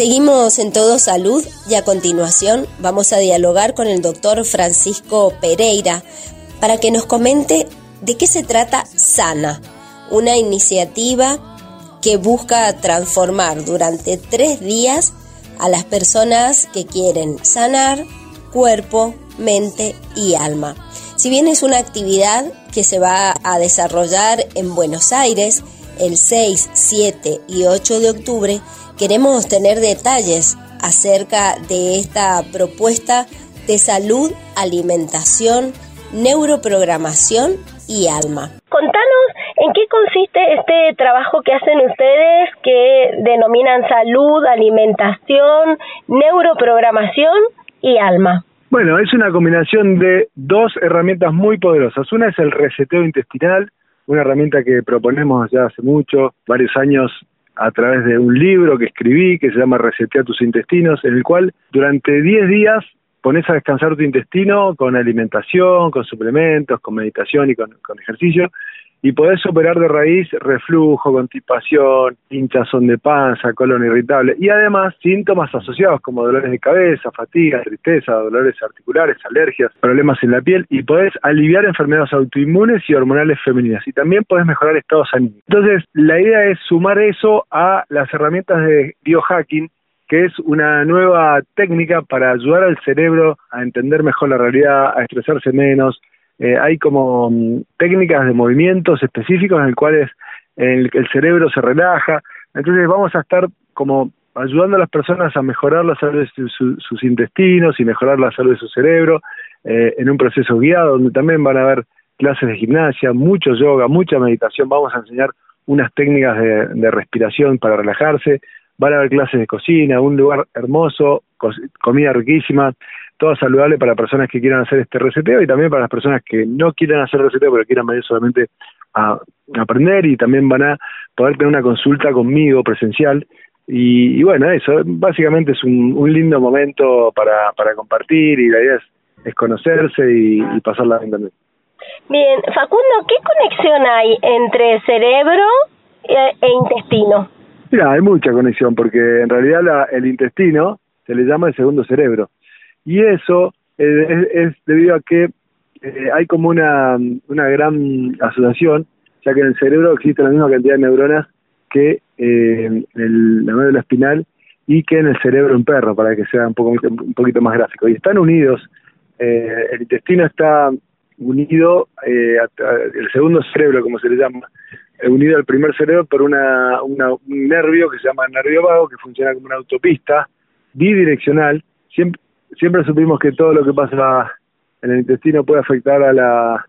Seguimos en Todo Salud y a continuación vamos a dialogar con el doctor Francisco Pereira para que nos comente de qué se trata Sana, una iniciativa que busca transformar durante tres días a las personas que quieren sanar cuerpo, mente y alma. Si bien es una actividad que se va a desarrollar en Buenos Aires el 6, 7 y 8 de octubre, queremos tener detalles acerca de esta propuesta de salud, alimentación, neuroprogramación y alma. Contanos en qué consiste este trabajo que hacen ustedes que denominan salud, alimentación, neuroprogramación y alma. Bueno, es una combinación de dos herramientas muy poderosas. Una es el reseteo intestinal, una herramienta que proponemos ya hace mucho, varios años, a través de un libro que escribí que se llama Resetea tus intestinos, en el cual durante 10 días pones a descansar tu intestino con alimentación, con suplementos, con meditación y con, con ejercicio, y podés operar de raíz reflujo, constipación, hinchazón de panza, colon irritable y además síntomas asociados como dolores de cabeza, fatiga, tristeza, dolores articulares, alergias, problemas en la piel y podés aliviar enfermedades autoinmunes y hormonales femeninas y también podés mejorar estados anímicos. Entonces, la idea es sumar eso a las herramientas de biohacking que es una nueva técnica para ayudar al cerebro a entender mejor la realidad, a estresarse menos, eh, hay como mm, técnicas de movimientos específicos en el cuales el, cerebro se relaja. Entonces vamos a estar como ayudando a las personas a mejorar la salud de sus intestinos y mejorar la salud de su cerebro eh, en un proceso guiado donde también van a haber clases de gimnasia, mucho yoga, mucha meditación. Vamos a enseñar unas técnicas de respiración para relajarse. Van a haber clases de cocina, un lugar hermoso, comida riquísima, todo saludable para personas que quieran hacer este reseteo y también para las personas que no quieran hacer reseteo pero quieran venir solamente a, aprender y también van a poder tener una consulta conmigo presencial y, bueno, eso básicamente es un, lindo momento para, para compartir y la idea es, conocerse y, pasarla en internet. Bien, Facundo, ¿qué conexión hay entre cerebro e, e intestino? Mira, hay mucha conexión porque en realidad la, el intestino se le llama el segundo cerebro y eso eh, es, debido a que eh, hay como una, una gran asociación, ya que en el cerebro existe la misma cantidad de neuronas que eh, en la médula espinal y que en el cerebro en perro, para que sea un, poco, un poquito más gráfico. Y están unidos, el intestino está unido, el segundo cerebro, como se le llama, unido al primer cerebro por una, una, un nervio que se llama nervio vago, que funciona como una autopista bidireccional. Siempre, siempre supimos que todo lo que pasa en el intestino puede afectar a la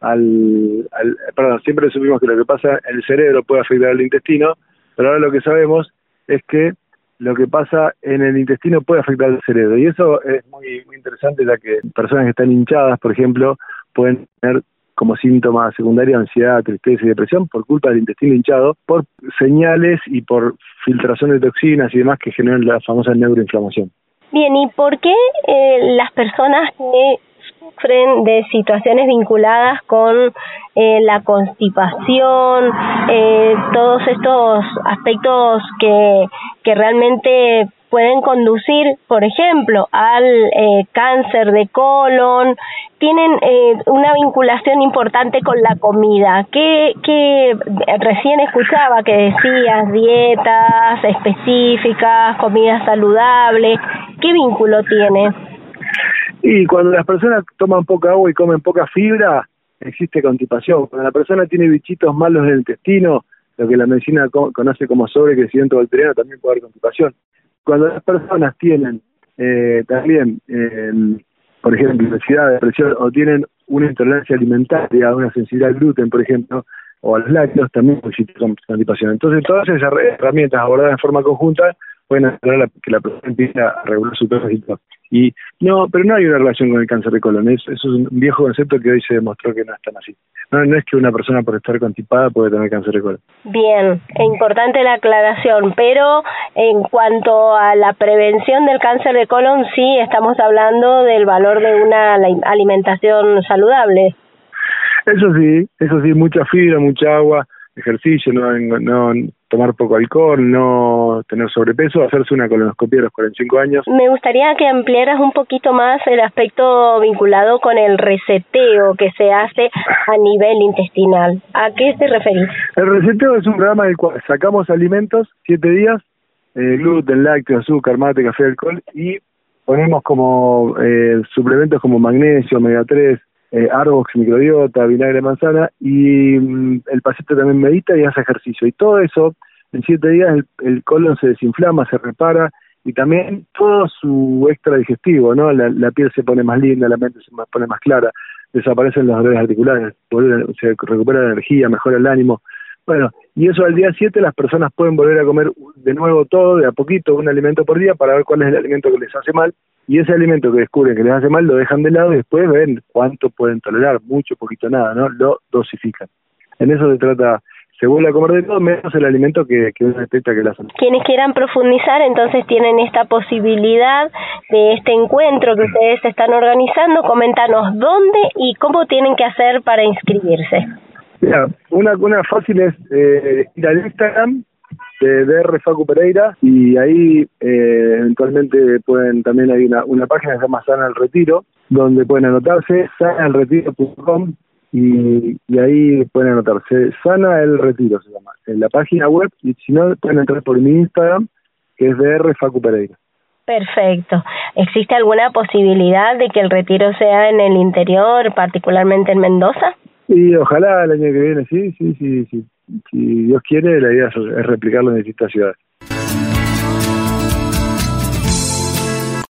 al, perdón, siempre supimos que lo que pasa en el cerebro puede afectar al intestino, pero ahora lo que sabemos es que lo que pasa en el intestino puede afectar al cerebro y eso es muy, muy interesante ya que personas que están hinchadas, por ejemplo, pueden tener como síntoma secundario ansiedad, tristeza y depresión por culpa del intestino hinchado, por señales y por filtración de toxinas y demás que generan la famosa neuroinflamación. Bien, ¿y por qué eh, las personas que sufren de situaciones vinculadas con eh, la constipación, eh, todos estos aspectos que, que realmente pueden conducir, por ejemplo, al eh, cáncer de colon, tienen eh, una vinculación importante con la comida. ¿Qué, recién escuchaba que decías dietas específicas, comida saludable? ¿Qué vínculo tiene? Y cuando las personas toman poca agua y comen poca fibra, existe constipación. Cuando la persona tiene bichitos malos en el intestino, lo que la medicina conoce como sobrecrecimiento bacteriano, también puede haber constipación cuando las personas tienen eh, también, eh, por ejemplo, obesidad, depresión o tienen una intolerancia alimentaria, una sensibilidad al gluten, por ejemplo, o a los lácteos, también existe constipación. Entonces, todas esas herramientas abordadas en forma conjunta pueden hacer a que la persona empiece a regular su peso y no, pero no hay una relación con el cáncer de colon. eso es un viejo concepto que hoy se demostró que no es tan así. No, no es que una persona por estar constipada puede tener cáncer de colon. Bien, importante la aclaración, pero en cuanto a la prevención del cáncer de colon, sí estamos hablando del valor de una alimentación saludable. Eso sí, eso sí, mucha fibra, mucha agua, ejercicio, no, no tomar poco alcohol, no tener sobrepeso, hacerse una colonoscopia a los 45 años. Me gustaría que ampliaras un poquito más el aspecto vinculado con el reseteo que se hace a nivel intestinal. ¿A qué te referís? El reseteo es un programa del cual sacamos alimentos siete días, eh, gluten, lácteos, azúcar, mate, café, alcohol y ponemos como eh, suplementos como magnesio, omega 3, eh, Arbox, microbiota, vinagre de manzana y mm, el paciente también medita y hace ejercicio. Y todo eso, en siete días el, colon se desinflama, se repara y también todo su extra digestivo, ¿no? La, piel se pone más linda, la mente se pone más clara, desaparecen los dolores articulares, se recupera la energía, mejora el ánimo. Bueno, y eso al día 7 las personas pueden volver a comer de nuevo todo, de a poquito, un alimento por día para ver cuál es el alimento que les hace mal y ese alimento que descubren que les hace mal lo dejan de lado y después ven cuánto pueden tolerar, mucho, poquito, nada, ¿no? Lo dosifican. En eso se trata, se vuelve a comer de todo menos el alimento que, que uno detecta que le hace. Quienes quieran profundizar entonces tienen esta posibilidad de este encuentro que ustedes están organizando, coméntanos dónde y cómo tienen que hacer para inscribirse. Mira, una, una fácil es eh, ir al Instagram de DR Facu Pereira y ahí eh, eventualmente pueden también hay una, una página que se llama Sana el Retiro donde pueden anotarse sanaelretiro.com y, y ahí pueden anotarse Sana el Retiro se llama en la página web y si no pueden entrar por mi Instagram que es DR Facu Pereira Perfecto. ¿Existe alguna posibilidad de que el retiro sea en el interior, particularmente en Mendoza? Y ojalá el año que viene, sí, sí, sí, sí si Dios quiere, la idea es replicarlo en distintas ciudades.